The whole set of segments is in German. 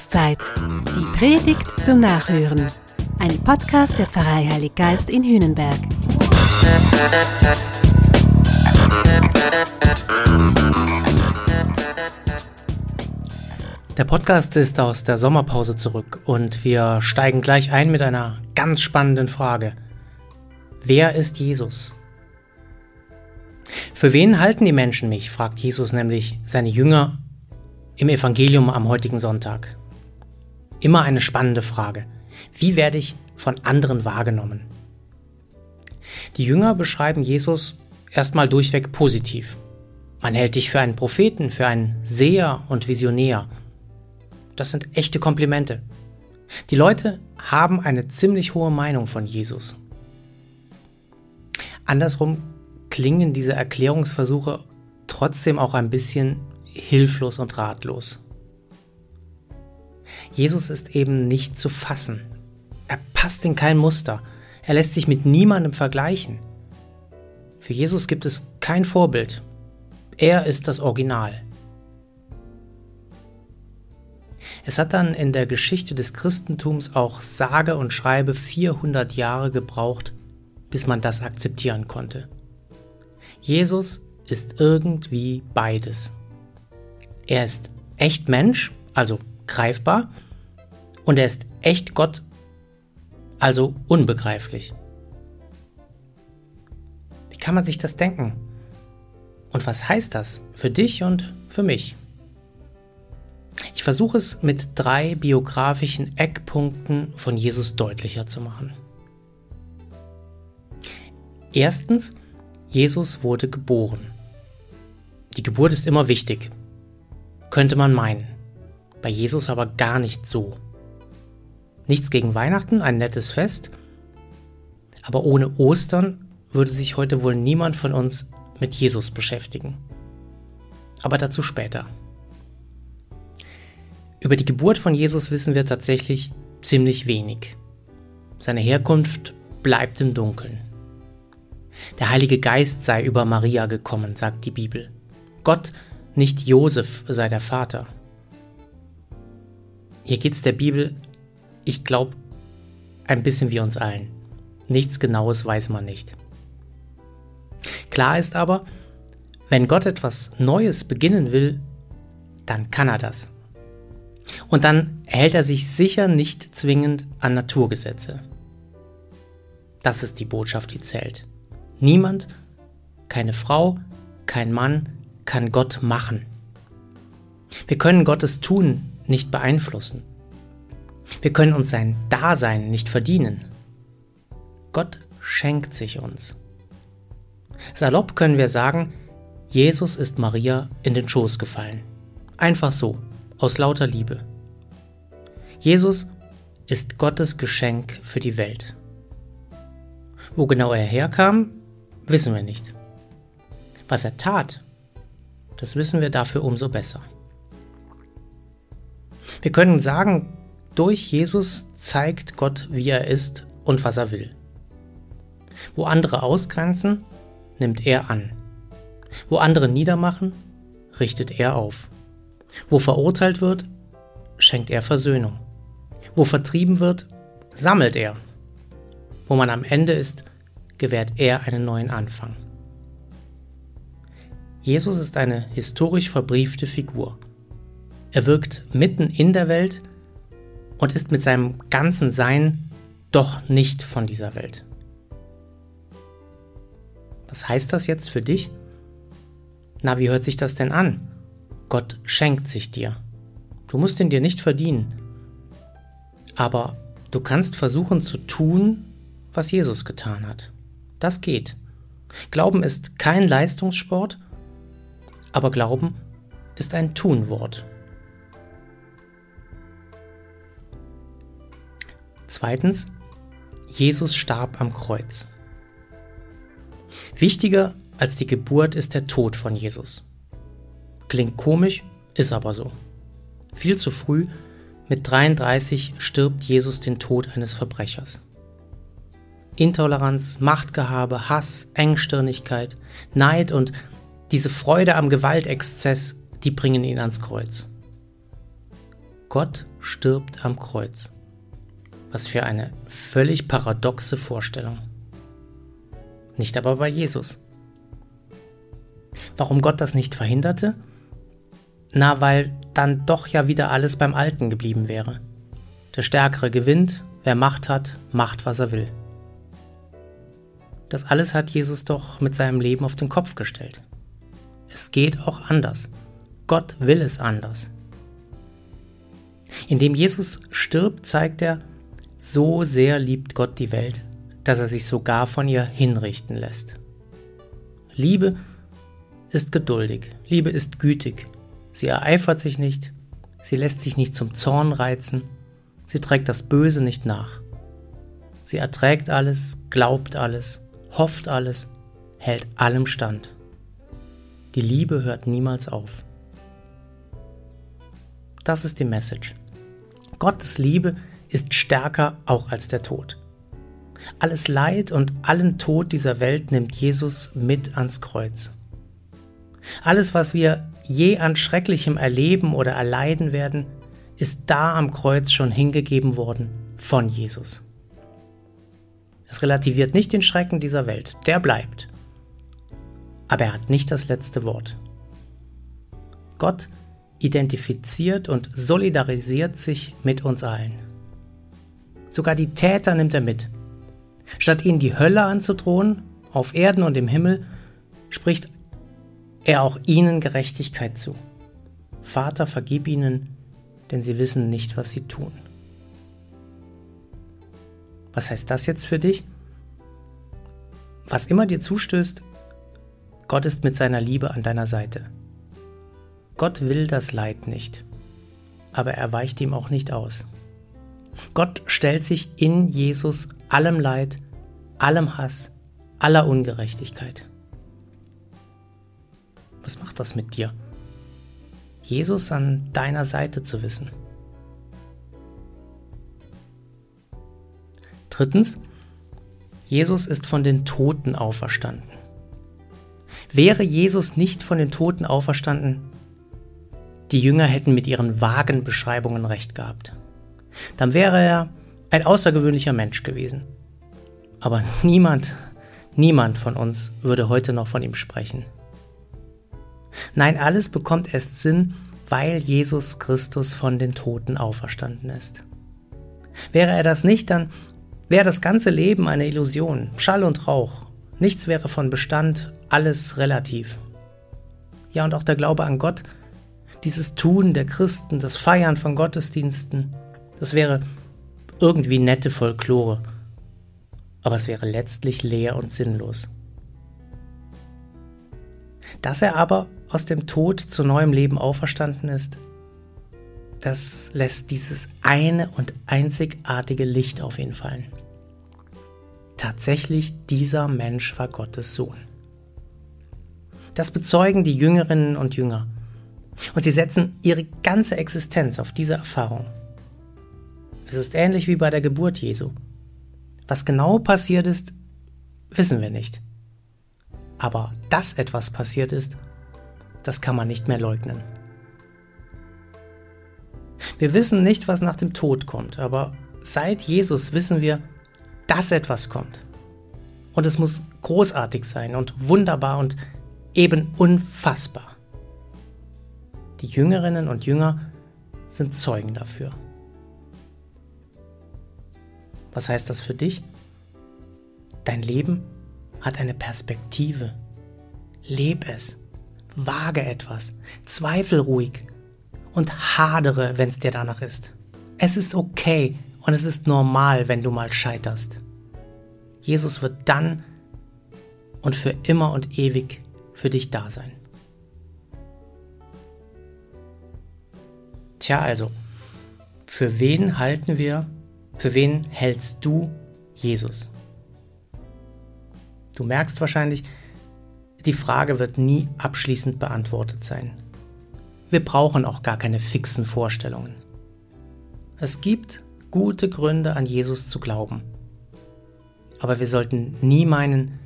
Jahreszeit. Die Predigt zum Nachhören. Ein Podcast der Pfarrei Heilig Geist in Hühnenberg. Der Podcast ist aus der Sommerpause zurück und wir steigen gleich ein mit einer ganz spannenden Frage. Wer ist Jesus? Für wen halten die Menschen mich? fragt Jesus nämlich seine Jünger im Evangelium am heutigen Sonntag. Immer eine spannende Frage. Wie werde ich von anderen wahrgenommen? Die Jünger beschreiben Jesus erstmal durchweg positiv. Man hält dich für einen Propheten, für einen Seher und Visionär. Das sind echte Komplimente. Die Leute haben eine ziemlich hohe Meinung von Jesus. Andersrum klingen diese Erklärungsversuche trotzdem auch ein bisschen hilflos und ratlos. Jesus ist eben nicht zu fassen. Er passt in kein Muster. Er lässt sich mit niemandem vergleichen. Für Jesus gibt es kein Vorbild. Er ist das Original. Es hat dann in der Geschichte des Christentums auch sage und schreibe 400 Jahre gebraucht, bis man das akzeptieren konnte. Jesus ist irgendwie beides. Er ist echt Mensch, also greifbar, und er ist echt Gott, also unbegreiflich. Wie kann man sich das denken? Und was heißt das für dich und für mich? Ich versuche es mit drei biografischen Eckpunkten von Jesus deutlicher zu machen. Erstens, Jesus wurde geboren. Die Geburt ist immer wichtig, könnte man meinen. Bei Jesus aber gar nicht so. Nichts gegen Weihnachten, ein nettes Fest, aber ohne Ostern würde sich heute wohl niemand von uns mit Jesus beschäftigen. Aber dazu später. Über die Geburt von Jesus wissen wir tatsächlich ziemlich wenig. Seine Herkunft bleibt im Dunkeln. Der Heilige Geist sei über Maria gekommen, sagt die Bibel. Gott nicht Josef sei der Vater. Hier geht es der Bibel, ich glaube, ein bisschen wie uns allen. Nichts Genaues weiß man nicht. Klar ist aber, wenn Gott etwas Neues beginnen will, dann kann er das. Und dann hält er sich sicher nicht zwingend an Naturgesetze. Das ist die Botschaft, die zählt. Niemand, keine Frau, kein Mann, kann Gott machen. Wir können Gottes Tun nicht beeinflussen. Wir können uns sein Dasein nicht verdienen. Gott schenkt sich uns. Salopp können wir sagen, Jesus ist Maria in den Schoß gefallen. Einfach so, aus lauter Liebe. Jesus ist Gottes Geschenk für die Welt. Wo genau er herkam, wissen wir nicht. Was er tat, das wissen wir dafür umso besser. Wir können sagen, durch Jesus zeigt Gott, wie er ist und was er will. Wo andere ausgrenzen, nimmt er an. Wo andere niedermachen, richtet er auf. Wo verurteilt wird, schenkt er Versöhnung. Wo vertrieben wird, sammelt er. Wo man am Ende ist, gewährt er einen neuen Anfang. Jesus ist eine historisch verbriefte Figur. Er wirkt mitten in der Welt und ist mit seinem ganzen Sein doch nicht von dieser Welt. Was heißt das jetzt für dich? Na, wie hört sich das denn an? Gott schenkt sich dir. Du musst ihn dir nicht verdienen. Aber du kannst versuchen zu tun, was Jesus getan hat. Das geht. Glauben ist kein Leistungssport, aber Glauben ist ein Tunwort. Zweitens, Jesus starb am Kreuz. Wichtiger als die Geburt ist der Tod von Jesus. Klingt komisch, ist aber so. Viel zu früh, mit 33, stirbt Jesus den Tod eines Verbrechers. Intoleranz, Machtgehabe, Hass, Engstirnigkeit, Neid und diese Freude am Gewaltexzess, die bringen ihn ans Kreuz. Gott stirbt am Kreuz. Was für eine völlig paradoxe Vorstellung. Nicht aber bei Jesus. Warum Gott das nicht verhinderte? Na, weil dann doch ja wieder alles beim Alten geblieben wäre. Der Stärkere gewinnt, wer Macht hat, macht, was er will. Das alles hat Jesus doch mit seinem Leben auf den Kopf gestellt. Es geht auch anders. Gott will es anders. Indem Jesus stirbt, zeigt er, so sehr liebt Gott die Welt, dass er sich sogar von ihr hinrichten lässt. Liebe ist geduldig, Liebe ist gütig, sie ereifert sich nicht, sie lässt sich nicht zum Zorn reizen, sie trägt das Böse nicht nach. Sie erträgt alles, glaubt alles, hofft alles, hält allem stand. Die Liebe hört niemals auf. Das ist die Message. Gottes Liebe ist stärker auch als der Tod. Alles Leid und allen Tod dieser Welt nimmt Jesus mit ans Kreuz. Alles, was wir je an Schrecklichem erleben oder erleiden werden, ist da am Kreuz schon hingegeben worden von Jesus. Es relativiert nicht den Schrecken dieser Welt, der bleibt. Aber er hat nicht das letzte Wort. Gott identifiziert und solidarisiert sich mit uns allen. Sogar die Täter nimmt er mit. Statt ihnen die Hölle anzudrohen, auf Erden und im Himmel, spricht er auch ihnen Gerechtigkeit zu. Vater, vergib ihnen, denn sie wissen nicht, was sie tun. Was heißt das jetzt für dich? Was immer dir zustößt, Gott ist mit seiner Liebe an deiner Seite. Gott will das Leid nicht, aber er weicht ihm auch nicht aus. Gott stellt sich in Jesus allem Leid, allem Hass, aller Ungerechtigkeit. Was macht das mit dir? Jesus an deiner Seite zu wissen. Drittens, Jesus ist von den Toten auferstanden. Wäre Jesus nicht von den Toten auferstanden, die Jünger hätten mit ihren vagen Beschreibungen recht gehabt. Dann wäre er ein außergewöhnlicher Mensch gewesen. Aber niemand, niemand von uns würde heute noch von ihm sprechen. Nein, alles bekommt erst Sinn, weil Jesus Christus von den Toten auferstanden ist. Wäre er das nicht, dann wäre das ganze Leben eine Illusion, Schall und Rauch. Nichts wäre von Bestand, alles relativ. Ja, und auch der Glaube an Gott, dieses Tun der Christen, das Feiern von Gottesdiensten, das wäre irgendwie nette Folklore, aber es wäre letztlich leer und sinnlos. Dass er aber aus dem Tod zu neuem Leben auferstanden ist, das lässt dieses eine und einzigartige Licht auf ihn fallen. Tatsächlich, dieser Mensch war Gottes Sohn. Das bezeugen die Jüngerinnen und Jünger. Und sie setzen ihre ganze Existenz auf diese Erfahrung. Es ist ähnlich wie bei der Geburt Jesu. Was genau passiert ist, wissen wir nicht. Aber dass etwas passiert ist, das kann man nicht mehr leugnen. Wir wissen nicht, was nach dem Tod kommt, aber seit Jesus wissen wir, dass etwas kommt. Und es muss großartig sein und wunderbar und eben unfassbar. Die Jüngerinnen und Jünger sind Zeugen dafür. Was heißt das für dich? Dein Leben hat eine Perspektive. Leb es, wage etwas, zweifel ruhig und hadere, wenn es dir danach ist. Es ist okay und es ist normal, wenn du mal scheiterst. Jesus wird dann und für immer und ewig für dich da sein. Tja, also, für wen halten wir, für wen hältst du Jesus? Du merkst wahrscheinlich, die Frage wird nie abschließend beantwortet sein. Wir brauchen auch gar keine fixen Vorstellungen. Es gibt gute Gründe, an Jesus zu glauben. Aber wir sollten nie meinen,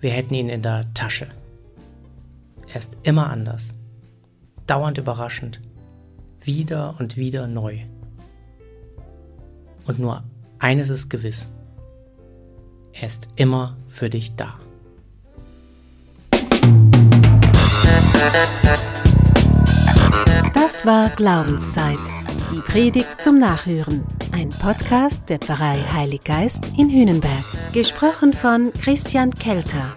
wir hätten ihn in der Tasche. Er ist immer anders, dauernd überraschend, wieder und wieder neu. Und nur eines ist gewiss. Er ist immer für dich da. Das war Glaubenszeit. Die Predigt zum Nachhören. Ein Podcast der Pfarrei Heilig Geist in Hühnenberg. Gesprochen von Christian Kelter.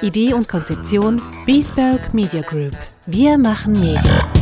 Idee und Konzeption Biesberg Media Group. Wir machen Medien.